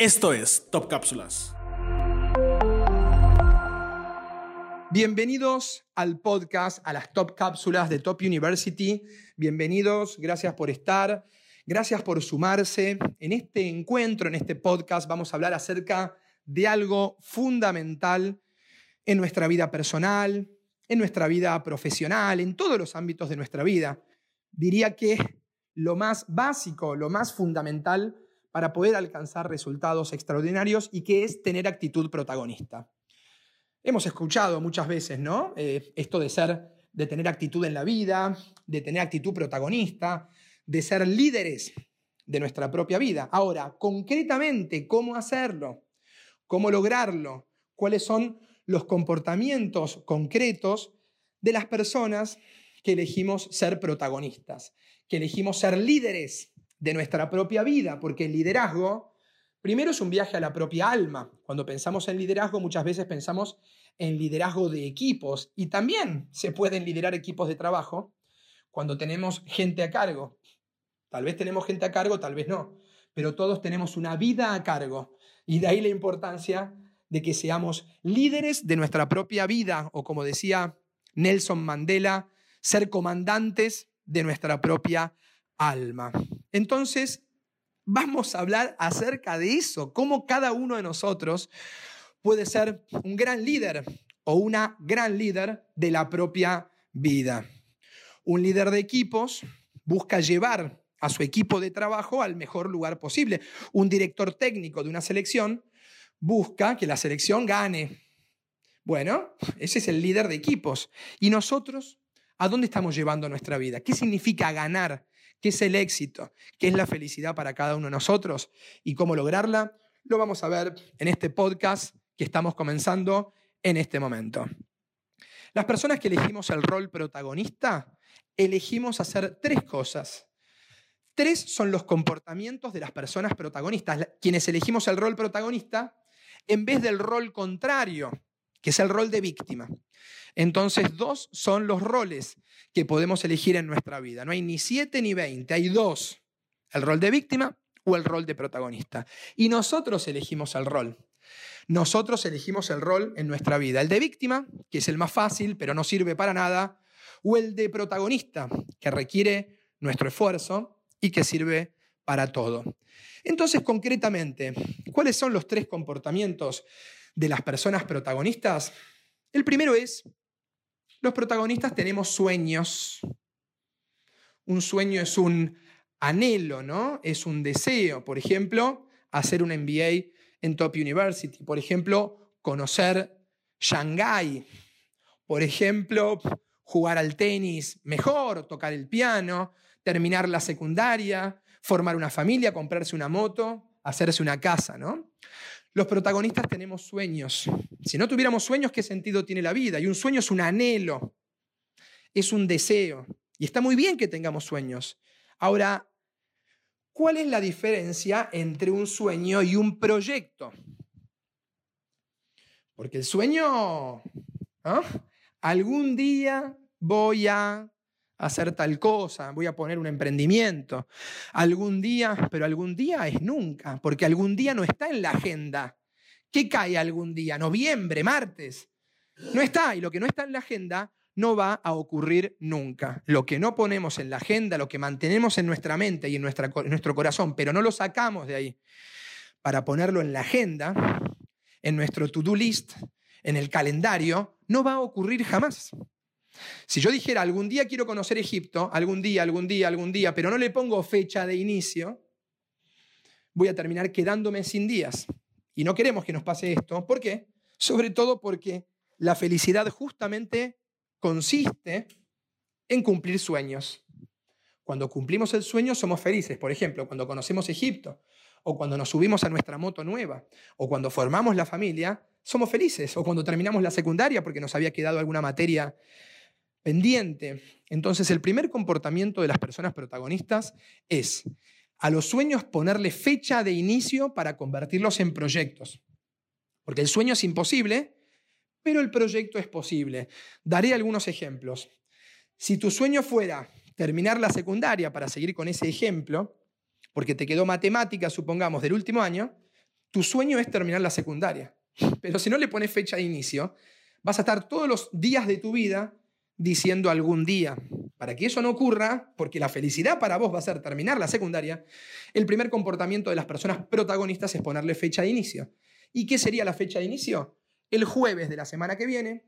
Esto es Top Cápsulas. Bienvenidos al podcast, a las Top Cápsulas de Top University. Bienvenidos, gracias por estar, gracias por sumarse. En este encuentro, en este podcast, vamos a hablar acerca de algo fundamental en nuestra vida personal, en nuestra vida profesional, en todos los ámbitos de nuestra vida. Diría que lo más básico, lo más fundamental para poder alcanzar resultados extraordinarios y que es tener actitud protagonista. Hemos escuchado muchas veces, ¿no? Eh, esto de ser, de tener actitud en la vida, de tener actitud protagonista, de ser líderes de nuestra propia vida. Ahora, concretamente, ¿cómo hacerlo? ¿Cómo lograrlo? ¿Cuáles son los comportamientos concretos de las personas que elegimos ser protagonistas, que elegimos ser líderes de nuestra propia vida, porque el liderazgo, primero es un viaje a la propia alma. Cuando pensamos en liderazgo, muchas veces pensamos en liderazgo de equipos y también se pueden liderar equipos de trabajo cuando tenemos gente a cargo. Tal vez tenemos gente a cargo, tal vez no, pero todos tenemos una vida a cargo y de ahí la importancia de que seamos líderes de nuestra propia vida o como decía Nelson Mandela, ser comandantes de nuestra propia alma. Entonces, vamos a hablar acerca de eso, cómo cada uno de nosotros puede ser un gran líder o una gran líder de la propia vida. Un líder de equipos busca llevar a su equipo de trabajo al mejor lugar posible. Un director técnico de una selección busca que la selección gane. Bueno, ese es el líder de equipos. ¿Y nosotros a dónde estamos llevando nuestra vida? ¿Qué significa ganar qué es el éxito, qué es la felicidad para cada uno de nosotros y cómo lograrla, lo vamos a ver en este podcast que estamos comenzando en este momento. Las personas que elegimos el rol protagonista, elegimos hacer tres cosas. Tres son los comportamientos de las personas protagonistas, quienes elegimos el rol protagonista en vez del rol contrario, que es el rol de víctima. Entonces, dos son los roles que podemos elegir en nuestra vida. No hay ni siete ni veinte, hay dos. El rol de víctima o el rol de protagonista. Y nosotros elegimos el rol. Nosotros elegimos el rol en nuestra vida. El de víctima, que es el más fácil, pero no sirve para nada, o el de protagonista, que requiere nuestro esfuerzo y que sirve para todo. Entonces, concretamente, ¿cuáles son los tres comportamientos de las personas protagonistas? El primero es los protagonistas tenemos sueños. Un sueño es un anhelo, ¿no? Es un deseo. Por ejemplo, hacer un MBA en Top University. Por ejemplo, conocer Shanghái. Por ejemplo, jugar al tenis mejor, tocar el piano, terminar la secundaria, formar una familia, comprarse una moto, hacerse una casa, ¿no? Los protagonistas tenemos sueños. Si no tuviéramos sueños, ¿qué sentido tiene la vida? Y un sueño es un anhelo, es un deseo. Y está muy bien que tengamos sueños. Ahora, ¿cuál es la diferencia entre un sueño y un proyecto? Porque el sueño, algún día voy a hacer tal cosa, voy a poner un emprendimiento. Algún día, pero algún día es nunca, porque algún día no está en la agenda. ¿Qué cae algún día? Noviembre, martes. No está, y lo que no está en la agenda no va a ocurrir nunca. Lo que no ponemos en la agenda, lo que mantenemos en nuestra mente y en, en nuestro corazón, pero no lo sacamos de ahí para ponerlo en la agenda, en nuestro to-do list, en el calendario, no va a ocurrir jamás. Si yo dijera algún día quiero conocer Egipto, algún día, algún día, algún día, pero no le pongo fecha de inicio, voy a terminar quedándome sin días. Y no queremos que nos pase esto. ¿Por qué? Sobre todo porque la felicidad justamente consiste en cumplir sueños. Cuando cumplimos el sueño somos felices. Por ejemplo, cuando conocemos Egipto, o cuando nos subimos a nuestra moto nueva, o cuando formamos la familia, somos felices. O cuando terminamos la secundaria porque nos había quedado alguna materia pendiente. Entonces, el primer comportamiento de las personas protagonistas es a los sueños ponerle fecha de inicio para convertirlos en proyectos. Porque el sueño es imposible, pero el proyecto es posible. Daré algunos ejemplos. Si tu sueño fuera terminar la secundaria, para seguir con ese ejemplo, porque te quedó matemática, supongamos, del último año, Tu sueño es terminar la secundaria. Pero si no le pones fecha de inicio, vas a estar todos los días de tu vida diciendo algún día. Para que eso no ocurra, porque la felicidad para vos va a ser terminar la secundaria, el primer comportamiento de las personas protagonistas es ponerle fecha de inicio. ¿Y qué sería la fecha de inicio? El jueves de la semana que viene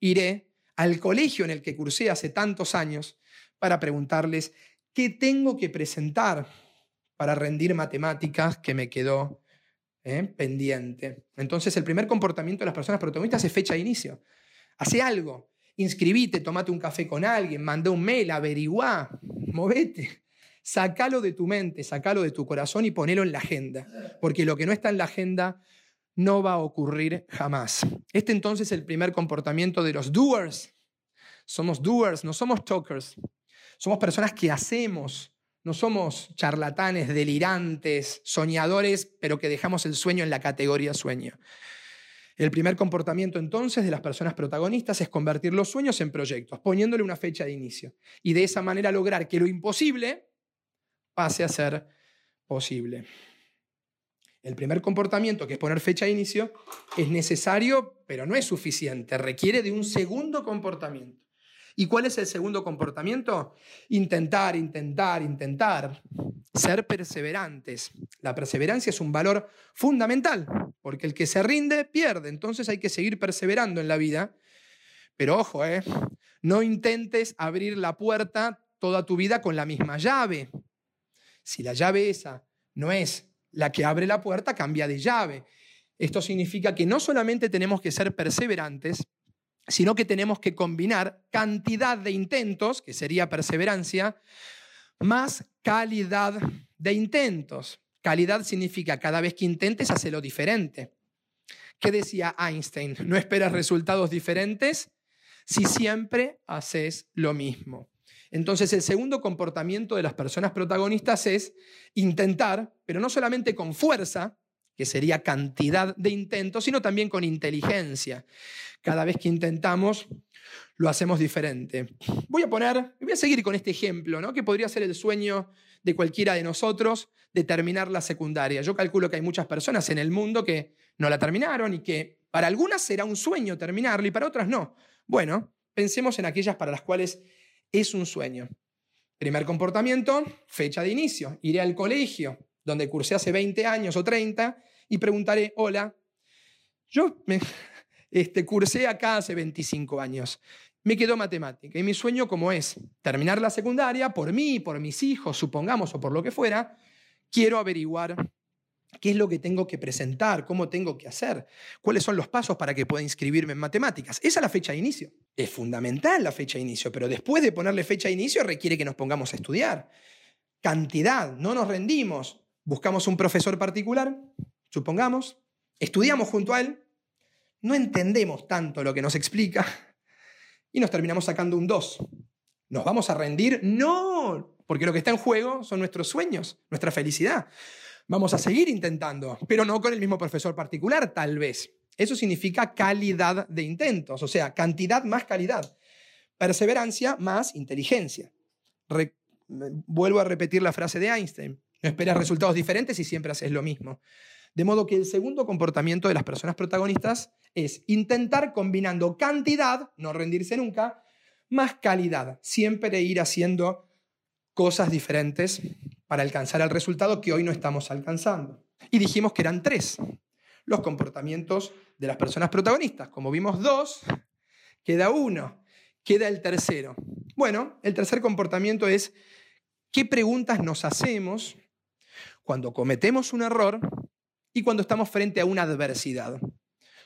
iré al colegio en el que cursé hace tantos años para preguntarles qué tengo que presentar para rendir matemáticas que me quedó ¿eh? pendiente. Entonces, el primer comportamiento de las personas protagonistas es fecha de inicio. Hace algo. Inscribite, tomate un café con alguien, manda un mail, averigua, movete. Sacalo de tu mente, sacalo de tu corazón y ponelo en la agenda. Porque lo que no está en la agenda no va a ocurrir jamás. Este entonces es el primer comportamiento de los doers. Somos doers, no somos talkers. Somos personas que hacemos, no somos charlatanes, delirantes, soñadores, pero que dejamos el sueño en la categoría sueño. El primer comportamiento entonces de las personas protagonistas es convertir los sueños en proyectos, poniéndole una fecha de inicio. Y de esa manera lograr que lo imposible pase a ser posible. El primer comportamiento, que es poner fecha de inicio, es necesario, pero no es suficiente. Requiere de un segundo comportamiento. ¿Y cuál es el segundo comportamiento? Intentar, intentar, intentar. Ser perseverantes. La perseverancia es un valor fundamental, porque el que se rinde pierde. Entonces hay que seguir perseverando en la vida. Pero ojo, ¿eh? no intentes abrir la puerta toda tu vida con la misma llave. Si la llave esa no es la que abre la puerta, cambia de llave. Esto significa que no solamente tenemos que ser perseverantes, sino que tenemos que combinar cantidad de intentos, que sería perseverancia, más calidad de intentos. Calidad significa cada vez que intentes, lo diferente. ¿Qué decía Einstein? No esperas resultados diferentes si siempre haces lo mismo. Entonces el segundo comportamiento de las personas protagonistas es intentar, pero no solamente con fuerza, que sería cantidad de intentos, sino también con inteligencia. Cada vez que intentamos, lo hacemos diferente. Voy a poner, voy a seguir con este ejemplo, ¿no? que podría ser el sueño de cualquiera de nosotros de terminar la secundaria. Yo calculo que hay muchas personas en el mundo que no la terminaron y que para algunas será un sueño terminarlo y para otras no. Bueno, pensemos en aquellas para las cuales es un sueño. Primer comportamiento, fecha de inicio. Iré al colegio, donde cursé hace 20 años o 30, y preguntaré, hola, yo me, este, cursé acá hace 25 años. Me quedó matemática y mi sueño como es terminar la secundaria por mí, por mis hijos, supongamos, o por lo que fuera, quiero averiguar qué es lo que tengo que presentar, cómo tengo que hacer, cuáles son los pasos para que pueda inscribirme en matemáticas. Esa es la fecha de inicio. Es fundamental la fecha de inicio, pero después de ponerle fecha de inicio requiere que nos pongamos a estudiar. Cantidad, no nos rendimos. Buscamos un profesor particular, supongamos, estudiamos junto a él, no entendemos tanto lo que nos explica y nos terminamos sacando un 2. ¿Nos vamos a rendir? No, porque lo que está en juego son nuestros sueños, nuestra felicidad. Vamos a seguir intentando, pero no con el mismo profesor particular, tal vez. Eso significa calidad de intentos, o sea, cantidad más calidad. Perseverancia más inteligencia. vuelvo a repetir la frase de Einstein. No esperas resultados diferentes y siempre haces lo mismo. De modo que el segundo comportamiento de las personas protagonistas es intentar combinando cantidad, no rendirse nunca, más calidad, siempre ir haciendo cosas diferentes para alcanzar el resultado que hoy no estamos alcanzando. Y dijimos que eran tres los comportamientos de las personas protagonistas. Como vimos dos, queda uno, queda el tercero. Bueno, el tercer comportamiento es qué preguntas nos hacemos cuando cometemos un error y cuando estamos frente a una adversidad.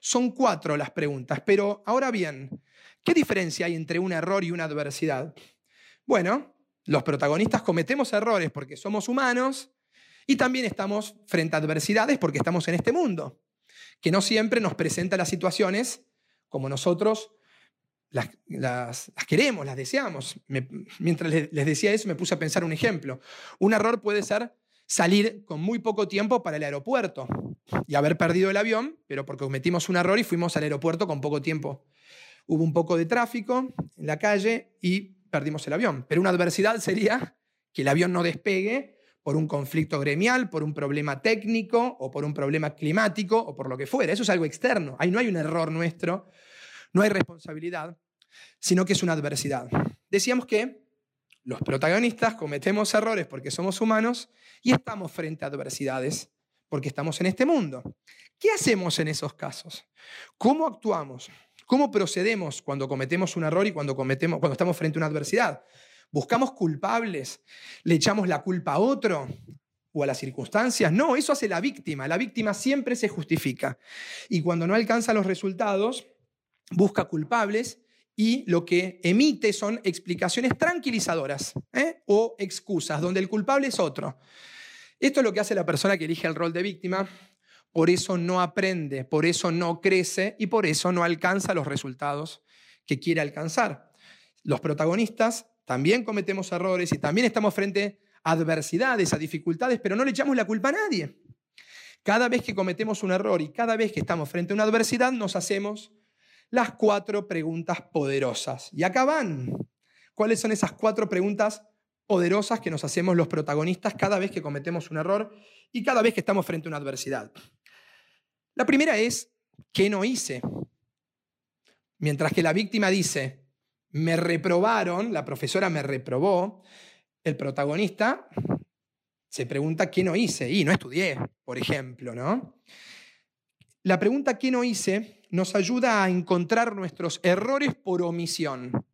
Son cuatro las preguntas, pero ahora bien, ¿qué diferencia hay entre un error y una adversidad? Bueno, los protagonistas cometemos errores porque somos humanos y también estamos frente a adversidades porque estamos en este mundo, que no siempre nos presenta las situaciones como nosotros las, queremos, las deseamos. mientras les decía eso, me puse a pensar un ejemplo. Un error puede ser salir con muy poco tiempo para el aeropuerto y haber perdido el avión, pero porque cometimos un error y fuimos al aeropuerto con poco tiempo. Hubo un poco de tráfico en la calle y perdimos el avión. Pero una adversidad sería que el avión no despegue por un conflicto gremial, por un problema técnico o por un problema climático o por lo que fuera. Eso es algo externo. Ahí no hay un error nuestro, no hay responsabilidad, sino que es una adversidad. Decíamos que los protagonistas cometemos errores porque somos humanos y estamos frente a adversidades porque estamos en este mundo. ¿Qué hacemos en esos casos? ¿Cómo actuamos? ¿Cómo procedemos cuando cometemos un error y cuando, cometemos, cuando estamos frente a una adversidad? ¿Buscamos culpables? ¿Le echamos la culpa a otro? ¿O a las circunstancias? No, eso hace la víctima. La víctima siempre se justifica. Y cuando no alcanza los resultados, busca culpables y lo que emite son explicaciones tranquilizadoras ¿eh? o excusas, donde el culpable es otro. Esto es lo que hace la persona que elige el rol de víctima, por eso no aprende, por eso no crece y por eso no alcanza los resultados que quiere alcanzar. Los protagonistas también cometemos errores y también estamos frente a adversidades, a dificultades, pero no le echamos la culpa a nadie. Cada vez que cometemos un error y cada vez que estamos frente a una adversidad, nos hacemos las cuatro preguntas poderosas. Y acá van. ¿Cuáles son esas cuatro preguntas poderosas que nos hacemos los protagonistas cada vez que cometemos un error y cada vez que estamos frente a una adversidad. La primera es, ¿qué no hice? Mientras que la víctima dice, me reprobaron, la profesora me reprobó, el protagonista se pregunta, ¿qué no hice? Y no estudié, por ejemplo, ¿no? La pregunta, ¿qué no hice? nos ayuda a encontrar nuestros errores por omisión.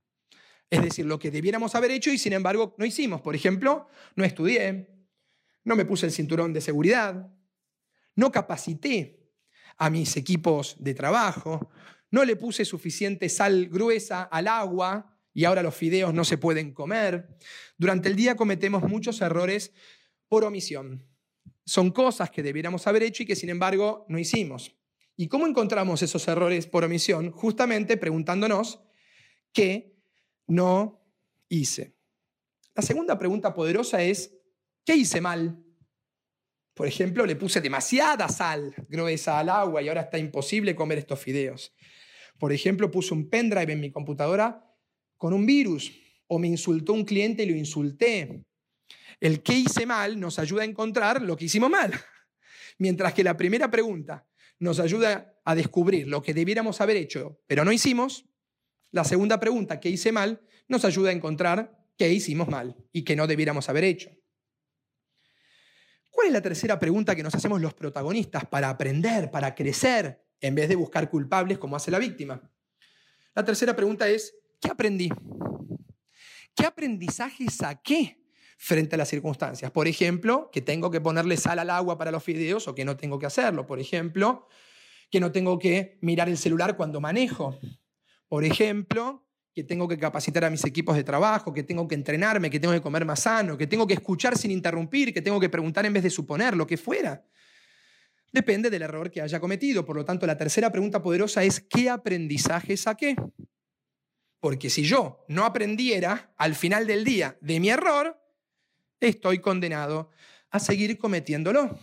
Es decir, lo que debiéramos haber hecho y sin embargo no hicimos. Por ejemplo, no estudié, no me puse el cinturón de seguridad, no capacité a mis equipos de trabajo, no le puse suficiente sal gruesa al agua y ahora los fideos no se pueden comer. Durante el día cometemos muchos errores por omisión. Son cosas que debiéramos haber hecho y que sin embargo no hicimos. ¿Y cómo encontramos esos errores por omisión? Justamente preguntándonos qué no hice. La segunda pregunta poderosa es, ¿qué hice mal? Por ejemplo, le puse demasiada sal gruesa al agua y ahora está imposible comer estos fideos. Por ejemplo, puse un pendrive en mi computadora con un virus o me insultó un cliente y lo insulté. El qué hice mal nos ayuda a encontrar lo que hicimos mal. Mientras que la primera pregunta nos ayuda a descubrir lo que debiéramos haber hecho, pero no hicimos, la segunda pregunta, ¿qué hice mal?, nos ayuda a encontrar qué hicimos mal y qué no debiéramos haber hecho. ¿Cuál es la tercera pregunta que nos hacemos los protagonistas para aprender, para crecer, en vez de buscar culpables como hace la víctima? La tercera pregunta es, ¿qué aprendí? ¿Qué aprendizaje saqué frente a las circunstancias? Por ejemplo, que tengo que ponerle sal al agua para los fideos o que no tengo que hacerlo. Por ejemplo, que no tengo que mirar el celular cuando manejo. Por ejemplo, que tengo que capacitar a mis equipos de trabajo, que tengo que entrenarme, que tengo que comer más sano, que tengo que escuchar sin interrumpir, que tengo que preguntar en vez de suponer, lo que fuera. Depende del error que haya cometido. Por lo tanto, la tercera pregunta poderosa es, ¿qué aprendizaje saqué? Porque si yo no aprendiera al final del día de mi error, estoy condenado a seguir cometiéndolo.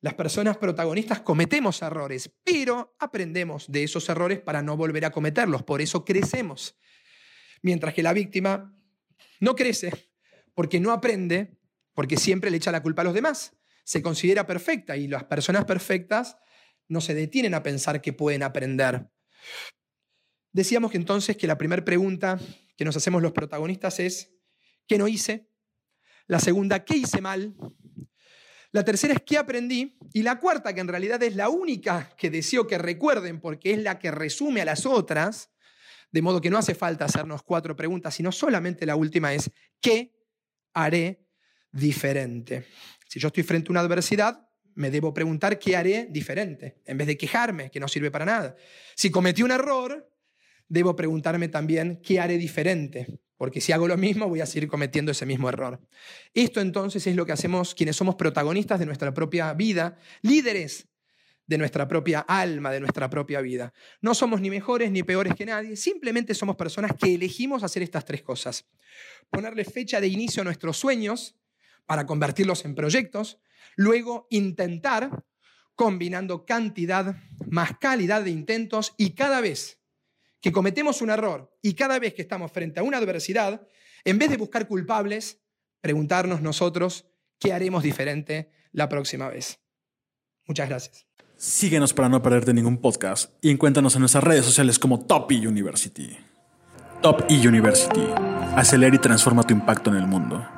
Las personas protagonistas cometemos errores, pero aprendemos de esos errores para no volver a cometerlos. Por eso crecemos. Mientras que la víctima no crece porque no aprende, porque siempre le echa la culpa a los demás. Se considera perfecta y las personas perfectas no se detienen a pensar que pueden aprender. Decíamos que entonces que la primera pregunta que nos hacemos los protagonistas es, ¿qué no hice? La segunda, ¿qué hice mal? La tercera es qué aprendí. Y la cuarta, que en realidad es la única que deseo que recuerden porque es la que resume a las otras, de modo que no hace falta hacernos cuatro preguntas, sino solamente la última es, ¿qué haré diferente? Si yo estoy frente a una adversidad, me debo preguntar qué haré diferente, en vez de quejarme, que no sirve para nada. Si cometí un error, debo preguntarme también qué haré diferente, porque si hago lo mismo voy a seguir cometiendo ese mismo error. Esto entonces es lo que hacemos quienes somos protagonistas de nuestra propia vida, líderes de nuestra propia alma, de nuestra propia vida. No somos ni mejores ni peores que nadie, simplemente somos personas que elegimos hacer estas tres cosas. Ponerle fecha de inicio a nuestros sueños para convertirlos en proyectos, luego intentar combinando cantidad más calidad de intentos y cada vez que cometemos un error y cada vez que estamos frente a una adversidad, en vez de buscar culpables, preguntarnos nosotros qué haremos diferente la próxima vez. Muchas gracias. Síguenos para no perderte ningún podcast y encuéntranos en nuestras redes sociales como Top E University. Top E University. Acelera y transforma tu impacto en el mundo.